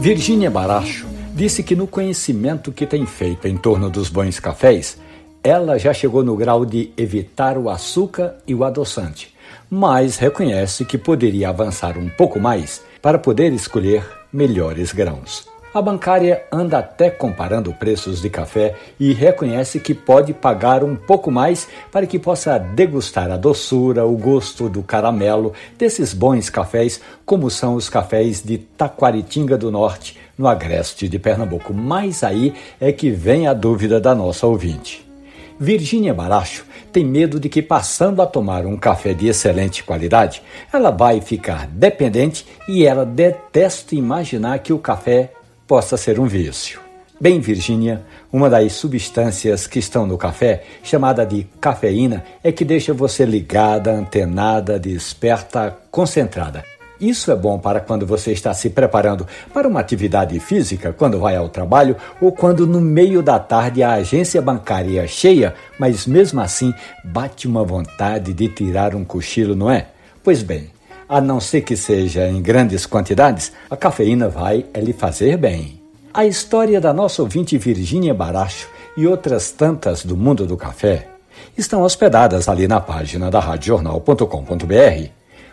Virgínia Baracho disse que no conhecimento que tem feito em torno dos bons cafés, ela já chegou no grau de evitar o açúcar e o adoçante, mas reconhece que poderia avançar um pouco mais para poder escolher melhores grãos. A bancária anda até comparando preços de café e reconhece que pode pagar um pouco mais para que possa degustar a doçura, o gosto do caramelo desses bons cafés, como são os cafés de Taquaritinga do Norte, no agreste de Pernambuco. Mas aí é que vem a dúvida da nossa ouvinte. Virgínia Baracho tem medo de que, passando a tomar um café de excelente qualidade, ela vai ficar dependente e ela detesta imaginar que o café possa ser um vício. Bem, Virgínia, uma das substâncias que estão no café, chamada de cafeína, é que deixa você ligada, antenada, desperta, concentrada. Isso é bom para quando você está se preparando para uma atividade física, quando vai ao trabalho ou quando no meio da tarde a agência bancária é cheia, mas mesmo assim bate uma vontade de tirar um cochilo, não é? Pois bem, a não ser que seja em grandes quantidades, a cafeína vai lhe fazer bem. A história da nossa ouvinte Virgínia Baracho e outras tantas do mundo do café estão hospedadas ali na página da radiojornal.com.br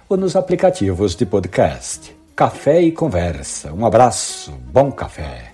ou nos aplicativos de podcast. Café e conversa. Um abraço, bom café.